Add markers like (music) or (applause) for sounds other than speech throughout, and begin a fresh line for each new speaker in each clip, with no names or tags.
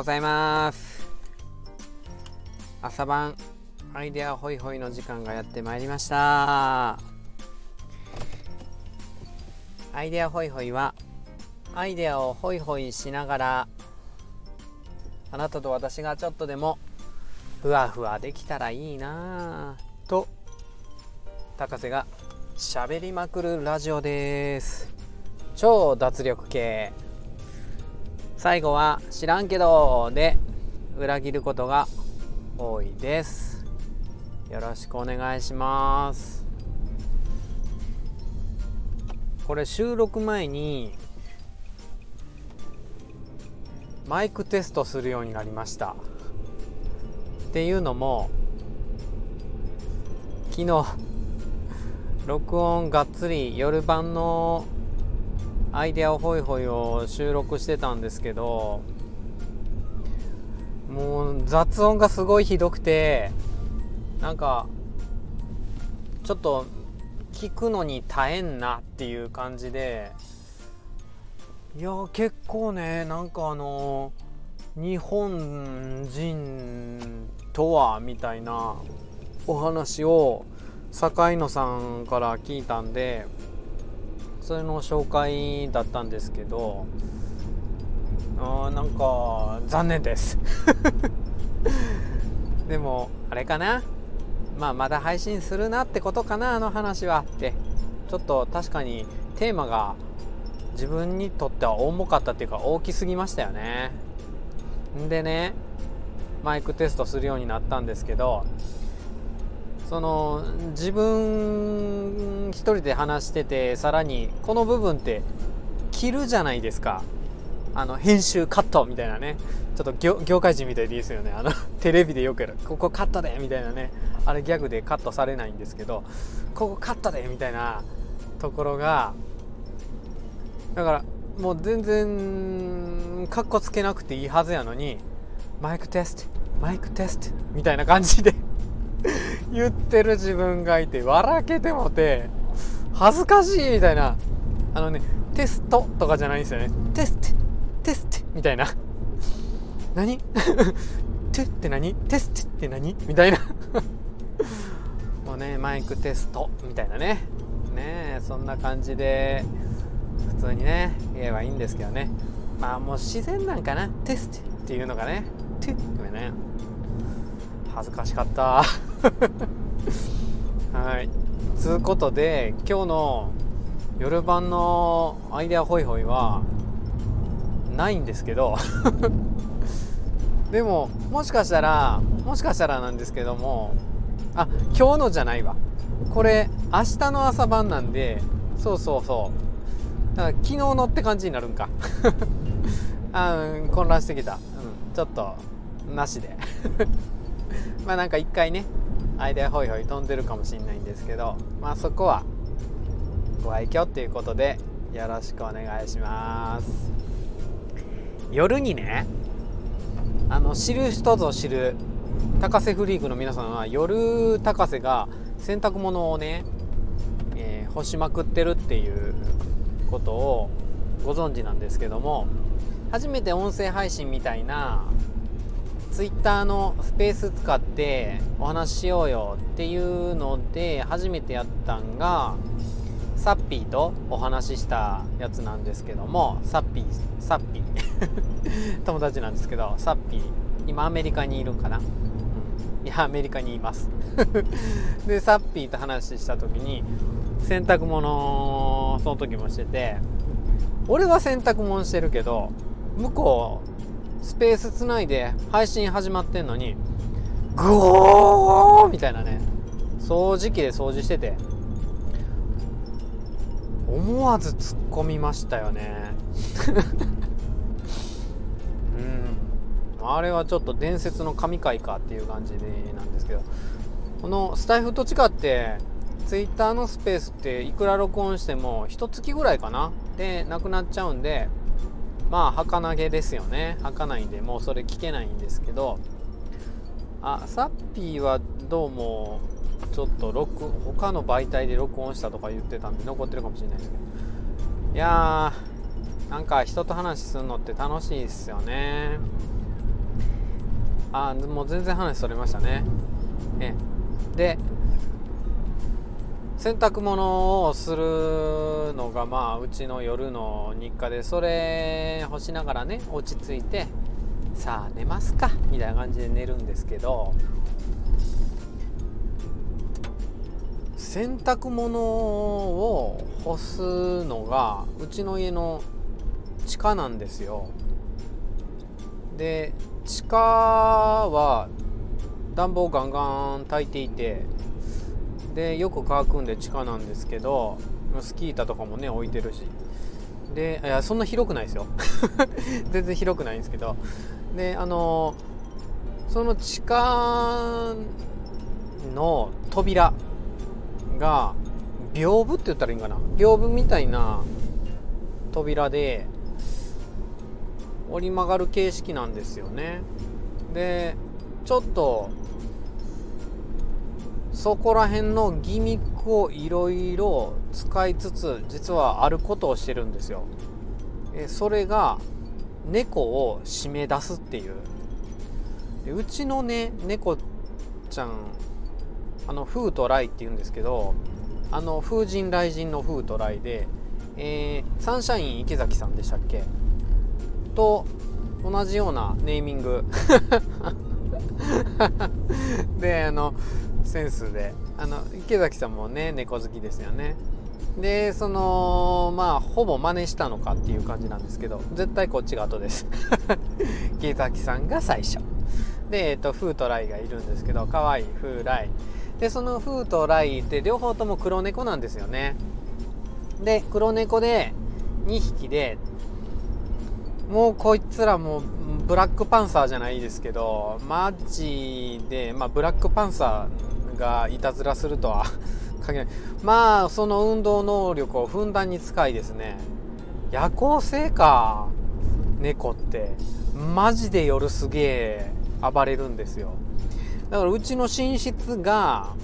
ございます。朝晩アイデアホイホイの時間がやってまいりました。アイデアホイホイはアイデアをホイホイしながらあなたと私がちょっとでもふわふわできたらいいなぁと高瀬が喋りまくるラジオです。超脱力系。最後は知らんけどで裏切ることが多いです。よろしくお願いします。これ収録前にマイクテストするようになりました。っていうのも昨日録音がっつり夜晩のアイデアをホイホイを収録してたんですけどもう雑音がすごいひどくてなんかちょっと聞くのに耐えんなっていう感じでいや結構ねなんかあの日本人とはみたいなお話を坂井野さんから聞いたんでそれの紹介だったんですけどあなんか残念です。(laughs) でもあれかな？まあまだ配信するなってことかなあの話は。ってちょっと確かにテーマが自分にとっては重かったっていうか大きすぎましたよね。んでねマイクテストするようになったんですけどその自分一人で話しててさらにこの部分って切るじゃないですか。あの編集カットみたいなね。ちょっと業界人みたいでいいですよね。あの (laughs) テレビでよくやる。ここカットでみたいなね。あれギャグでカットされないんですけどここカットでみたいなところがだからもう全然カッコつけなくていいはずやのにマイクテストマイクテストみたいな感じで言ってる自分がいて笑けてもて恥ずかしいみたいな。あのねテストとかじゃないんですよね。テストテストみたいな。何？(laughs) テって何？テストって何？みたいな。もうねマイクテストみたいなね。ねそんな感じで普通にね言えばいいんですけどね。まあもう自然なんかな。テストっていうのがね。テごめんね。恥ずかしかった。(laughs) はい。つうことで今日の夜晩のアイデアホイホイはないんですけど (laughs) でももしかしたらもしかしたらなんですけどもあ今日のじゃないわ。これ明日の朝晩なんでそうそうそう。だから昨日のって感じになるんか。(laughs) あ、うん、混乱してきた、うん、ちょっとなしで。まあなんか一回ねアイデアホイホイ飛んでるかもしれないんですけどまあそこはご愛嬌っていうことでよろしくお願いします。夜にねあの知る人ぞ知る高瀬フリークの皆さんは夜高瀬が洗濯物をね、えー、干しまくってるっていうことをご存知なんですけども初めて音声配信みたいなツイッターのスペース使ってお話ししようよっていうので初めてやったんがサッピーとお話ししたやつなんですけどもサッピーサッピー。(laughs) 友達なんですけどサッピー。今アメリカにいるんかな、うん、いやアメリカにいます。(laughs) でサッピーと話した時に洗濯物その時もしてて俺は洗濯物してるけど向こうスペースつないで配信始まってんのにグオーみたいなね。掃除機で掃除してて。思わず突っ込みましたよね。(laughs) うん。あれはちょっと伝説の神回かっていう感じなんですけど。このスタイフと違ってツイッターのスペースっていくら録音しても一月ぐらいかなでなくなっちゃうんでまあ儚げですよね。儚いんでもうそれ聞けないんですけど。あサッピーはどうもちょっと録他の媒体で録音したとか言ってたんで残ってるかもしれないですけど。いやーなんか人と話するのって楽しいですよね。あもう全然話それましたね。え。で洗濯物をするのがまあうちの夜の日課でそれ干しながらね落ち着いてさあ寝ますかみたいな感じで寝るんですけど洗濯物を干すのがうちの家の地下なんですよ。で地下は暖房ガンガン焚いていてでよく乾くんで地下なんですけどスキー板とかもね置いてるし。でいやそんな広くないですよ。(laughs) 全然広くないんですけど。であのその地下の扉が屏風って言ったらいいんかな。屏風みたいな扉で折り曲がる形式なんですよね。でちょっとそこら辺のギミックをいろいろ使いつつ実はあることをしてるんですよ。えそれが猫を締め出すっていう。でうちのね猫ちゃんあの風と雷って言うんですけどあの風神雷神の風と雷で、えー、サンシャイン池崎さんでしたっけ？と同じようなネーミング。(laughs) であのセンスで。あの池崎さんもね猫好きですよね。でそのまあほぼ真似したのかっていう感じなんですけど絶対こっちが後です。(laughs) 池崎さんが最初。で、えっと、フーとライがいるんですけど可愛いフーライ。でそのフーとライって両方とも黒猫なんですよね。で黒猫で2匹でもうこいつらもブラックパンサーじゃないですけどマジで、まあ、ブラックパンサーがいたずらするとは (laughs) 限らない。まあその運動能力をふんだんに使いですね。夜行性か猫って。マジで夜すげえ暴れるんですよ。だからうちの寝室が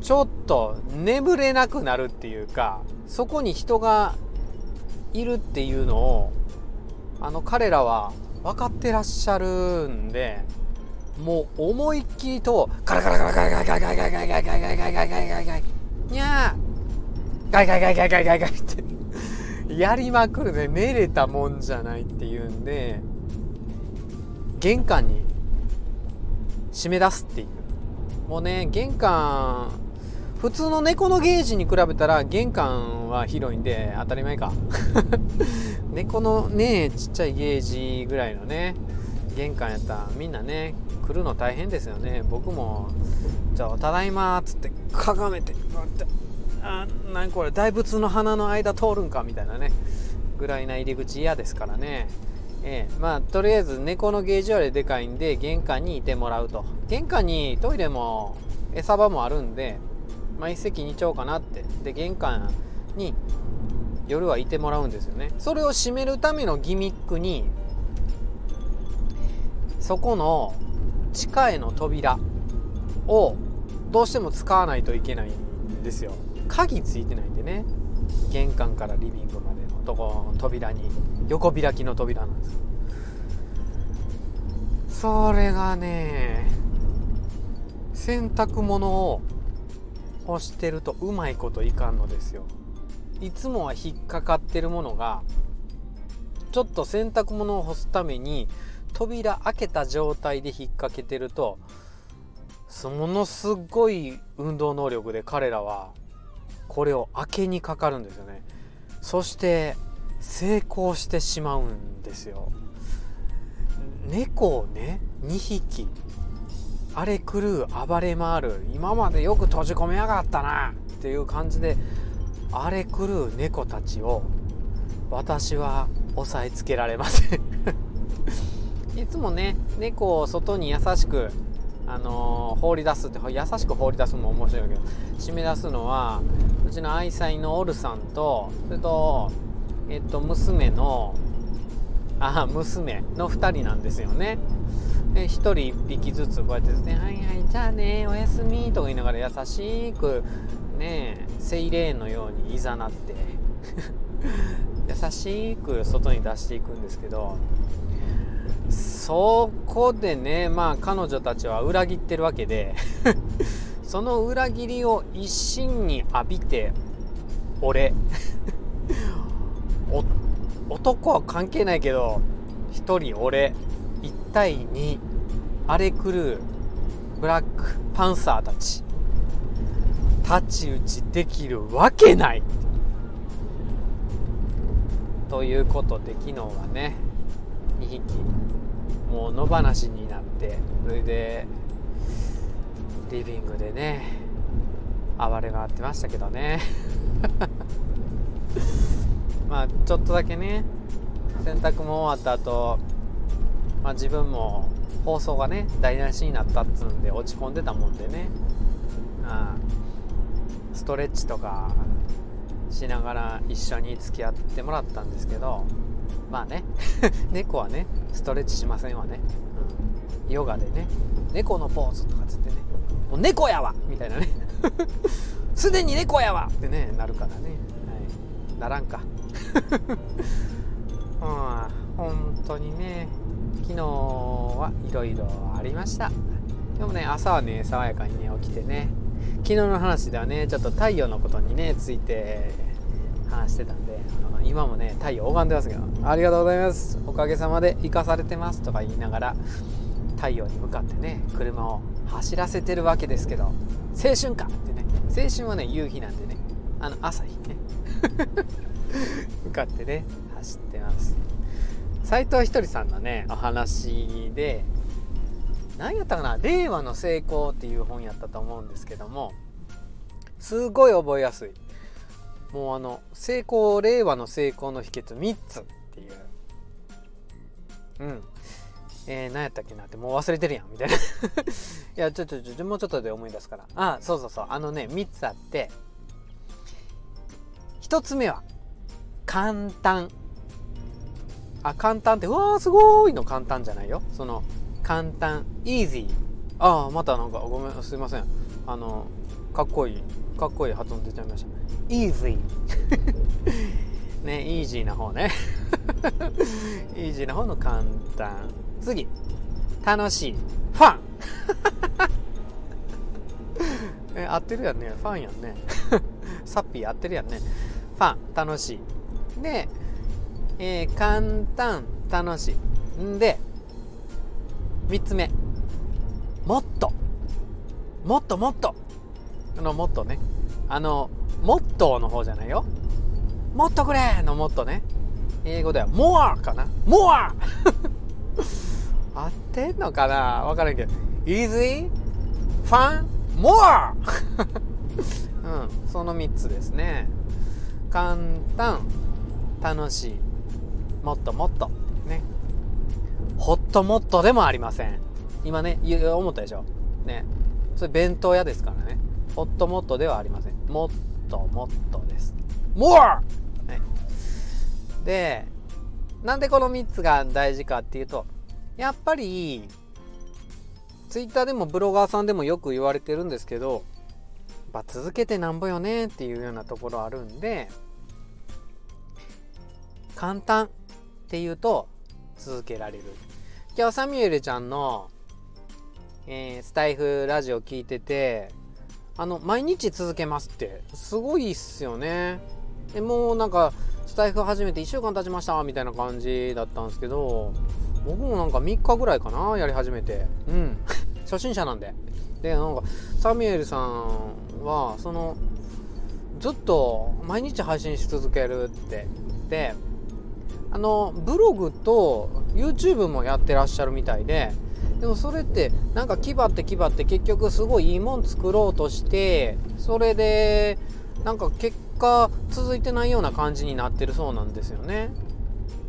ちょっと眠れなくなるっていうかそこに人がいるっていうのをあの彼らは分かってらっしゃるんでもう思いっきりとガラガラガラガラガラガラガラガラガラガラガラガラガラガラガラガラにゃーガイガイガイガイガイガイガイってやりまくるで寝れたもんじゃないっていうんで玄関に締め出すっていうもうね玄関普通の猫のゲージに比べたら玄関は広いんで当たり前か猫のねちっちゃいゲージぐらいのね玄関やったらみんなね来るの大変ですよね。僕もじゃあただいまっつってかがめてってあ何これ大仏の花の間通るんかみたいなねぐらいな入り口嫌ですからね。ええ、まあとりあえず猫のゲージよりでかいんで玄関にいてもらうと。玄関にトイレも餌場もあるんでまあ、一石二鳥かなって。で玄関に夜はいてもらうんですよね。それを閉めるためのギミックにそこの地下への扉をどうしても使わないといけないんですよ。鍵ついてないんでね。玄関からリビングまでのとこ扉に横開きの扉なんです。それがね洗濯物を干してるとうまいこといかんのですよ。いつもは引っかかってるものがちょっと洗濯物を干すために扉開けた状態で引っ掛けてるとものすごい運動能力で彼らはこれを開けにかかるんですよね。そして成功してしまうんですよ。猫をね2匹。荒れ狂う暴れ回る。今までよく閉じ込めやがったな。っていう感じで荒れ狂う猫たちを私は押さえつけられません。いつもね猫を外に優しくあのー、放り出すって優しく放り出すのも面白いけど締め出すのはうちの愛妻のオルさんとそれとえっと娘のあ娘の2人なんですよね。で1人1匹ずつこうやってですね「はいはいじゃあねおやすみ」とか言いながら優しくねセイレーンのようにいざなって (laughs) 優しく外に出していくんですけどそこでねまあ彼女たちは裏切ってるわけで (laughs) その裏切りを一身に浴びて俺 (laughs) 男は関係ないけど1人俺1対2荒れ狂うブラックパンサーたち太刀打ちできるわけない。ということで昨日はね2匹もう野放しになってそれでリビングでね暴れ回ってましたけどね。(laughs) まあちょっとだけね洗濯も終わった後、まあ自分も放送がね台無しになったっつうんで落ち込んでたもんでね。あストレッチとかしながら一緒に付き合ってもらったんですけどまあね。(laughs) 猫はねストレッチしませんわね、うん、ヨガでね。猫のポーズとかつってね。もう猫やわ！みたいなね。(laughs) すでに猫やわ！ってねなるからね、はい、ならんか。(laughs) うん。本当にね昨日はいろいろありました。でもね朝はね爽やかにね起きてね。昨日の話ではねちょっと太陽のことにねついて話してたんで今もね太陽拝んでますけどありがとうございます。おかげさまで生かされてます。とか言いながら太陽に向かってね車を走らせてるわけですけど青春かってね。青春はね夕日なんでね。あの朝日ね。(laughs) 向かってね走ってます。斎藤ひとりさんのねお話で何やったかな「令和の成功」っていう本やったと思うんですけどもすごい覚えやすい。もうあの成功令和の成功の秘訣3つっていう。うん。えー、何やったっけなってもう忘れてるやんみたいな。(laughs) いやちょっとちょもうちょっとで思い出すから。あそうそうそう。あのね3つあって。1つ目は簡単。あ簡単ってうわーすごいの。簡単じゃないよ。その簡単 easy ああまたなんかごめんすいません。あのかっこいいかっこいい発音出ちゃいましたね。Easy. (laughs) ねイージーな方ね。(laughs) イージーな方の簡単。次。楽しい。ファン。(laughs) え合ってるやんね。ファンやんね。サッピー合ってるやんね。ファン。楽しい。で、えー、簡単。楽しい。んで3つ目。もっと。もっともっと。あのもっとね。あのモットーの方じゃないよ。もっとくれのもっとね。英語では more かな。more (laughs) 合ってんのかな？分からんけど。Easy? Fun? more (laughs) うん。その3つですね。簡単楽しい。もっともっとね。ホットモットでもありません。今ね思ったでしょ？ね。それ弁当屋ですからね。ホットモットではありません。もっともっとです。More、はい、でなんでこの3つが大事かっていうとやっぱりツイッターでもブロガーさんでもよく言われてるんですけどま続けてなんぼよねっていうようなところあるんで簡単っていうと続けられる。今日サミュエルちゃんの、えー、スタイフラジオ聞いててあの毎日続けますってすごいっすよね。でもうなんかスタイフ始めて1週間経ちましたみたいな感じだったんですけど僕もなんか3日ぐらいかなやり始めて。うん。(laughs) 初心者なんで。でなんかサミュエルさんはそのずっと毎日配信し続けるって。であのブログと YouTube もやってらっしゃるみたいででもそれってなんか気張って気張って結局すごいいいもん作ろうとしてそれでなんか結果続いてないような感じになってるそうなんですよね。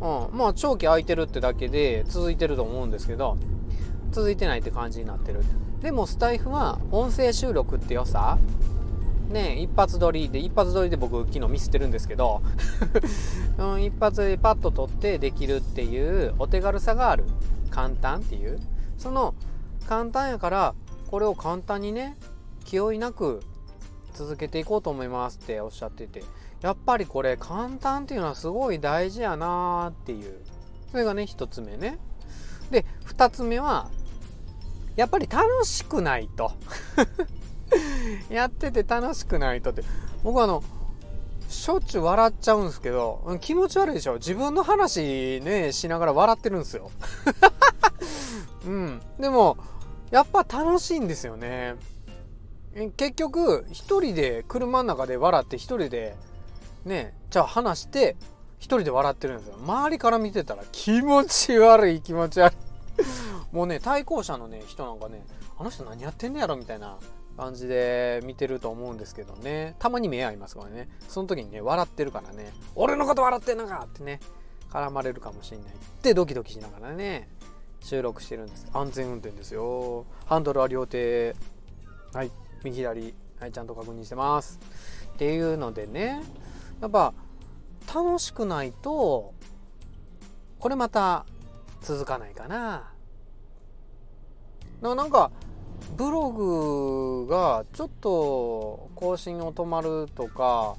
うん、まあ長期空いてるってだけで続いてると思うんですけど続いてないって感じになってる。でもスタイフは音声収録って良さね一発撮りで一発撮りで僕昨日ミスってるんですけど (laughs) うん、一発でパッと撮ってできるっていうお手軽さがある簡単っていうその簡単やからこれを簡単にね気負いなく続けていこうと思いますっておっしゃっててやっぱりこれ簡単っていうのはすごい大事やなーっていう。それがね一つ目ね。で2つ目はやっぱり楽しくないと。(laughs) やってて楽しくないとって。僕あのしょっちゅう笑っちゃうんですけど気持ち悪いでしょ。自分の話ねしながら笑ってるんですよ。(laughs) うん。でもやっぱ楽しいんですよね。結局一人で車の中で笑って一人でねじゃあ話して一人で笑ってるんですよ。周りから見てたら気持ち悪い気持ち悪い。(laughs) もうね対向車のね人なんかねあの人何やってんねやろみたいな感じで見てると思うんですけどね。たまに目合いますからね。その時にね笑ってるからね。俺のこと笑ってんのかってね絡まれるかもしれない。ってドキドキしながらね。収録してるんです。安全運転ですよ。ハンドルは両手。はい。右左。はい。ちゃんと確認してます。っていうのでね。やっぱ楽しくないとこれまた続かないかな。なんかブログがちょっと更新を止まるとか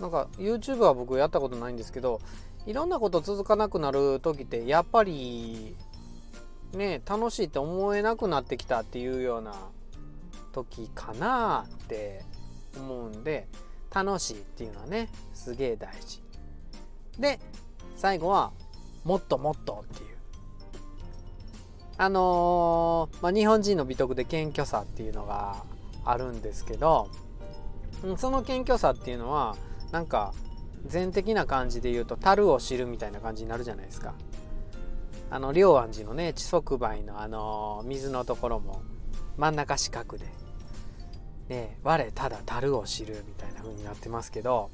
なんか YouTube は僕やったことないんですけどいろんなこと続かなくなる時ってやっぱりね楽しいって思えなくなってきたっていうような時かなって思うんで楽しいっていうのはねすげえ大事。で最後はもっともっとっていう。あのー、まあ、日本人の美徳で謙虚さっていうのがあるんですけどその謙虚さっていうのはなんか全的な感じで言うと樽を知るみたいな感じになるじゃないですか。あの龍安寺のね地側梅のあの水のところも真ん中四角でね我ただ樽を知るみたいな風になってますけど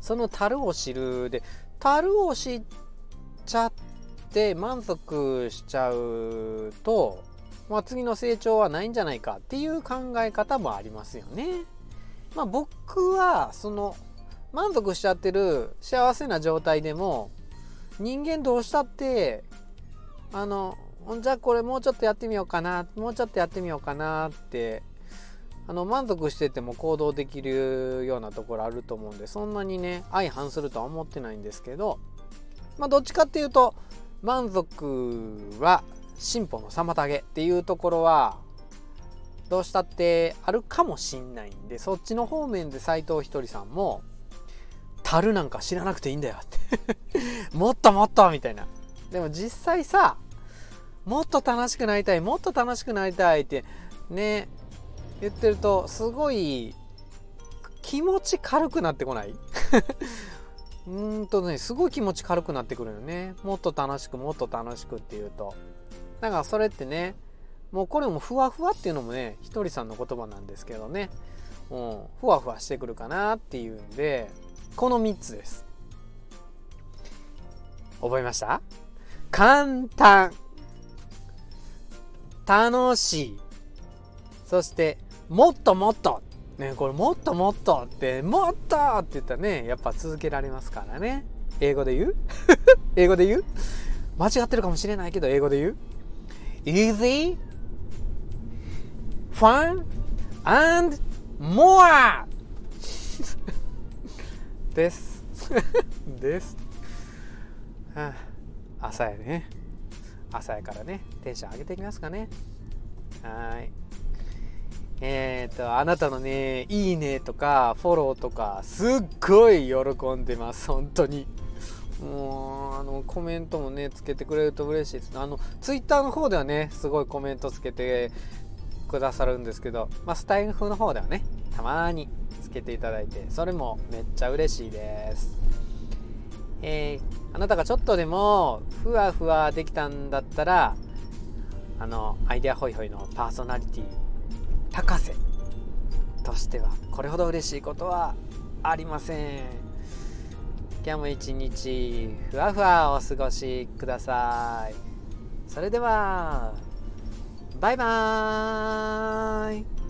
その樽を知るで樽を知っちゃって満足しちゃうと、まあ、次の成長はないんじゃないかっていう考え方もありますよね。まあ、僕はその満足しちゃってる幸せな状態でも人間どうしたってあのじゃあこれもうちょっとやってみようかなもうちょっとやってみようかなってあの満足してても行動できるようなところあると思うんでそんなにね相反するとは思ってないんですけどまあどっちかっていうと満足は進歩の妨げっていうところはどうしたってあるかもしんないんでそっちの方面で斎藤ひとりさんも樽なんか知らなくていいんだよ。っ (laughs) てもっともっとみたいな。でも実際さもっと楽しくなりたいもっと楽しくなりたいってね言ってるとすごい気持ち軽くなってこない？(laughs) うんとねすごい気持ち軽くなってくるよね。もっと楽しくもっと楽しくっていうと。だからそれってねもうこれもふわふわっていうのもねひとりさんの言葉なんですけどね、うん、ふわふわしてくるかなっていうんで。この3つです。覚えました？簡単。楽しい。そしてもっともっと。ねこれもっともっとってもっとって言ったらねやっぱ続けられますからね。英語で言う？(laughs) 英語で言う？間違ってるかもしれないけど英語で言う？Easy fun and more! です。(laughs) です。はあ、朝やね。朝やからね。テンション上げていきますかね。はい。えっ、ー、と、あなたのね、いいねとか、フォローとか、すっごい喜んでます、本当に。もう、あの、コメントもね、つけてくれると嬉しいです。あの、ツイッターの方ではね、すごいコメントつけてくださるんですけど、まあ、スタイル風の方ではね、たまにけていただいて、それもめっちゃ嬉しいです。えー、あなたがちょっとでもふわふわできたんだったら、あの、アイデアホイホイのパーソナリティ高瀬としてはこれほど嬉しいことはありません。今日も一日ふわふわお過ごしください。それではバイバーイ。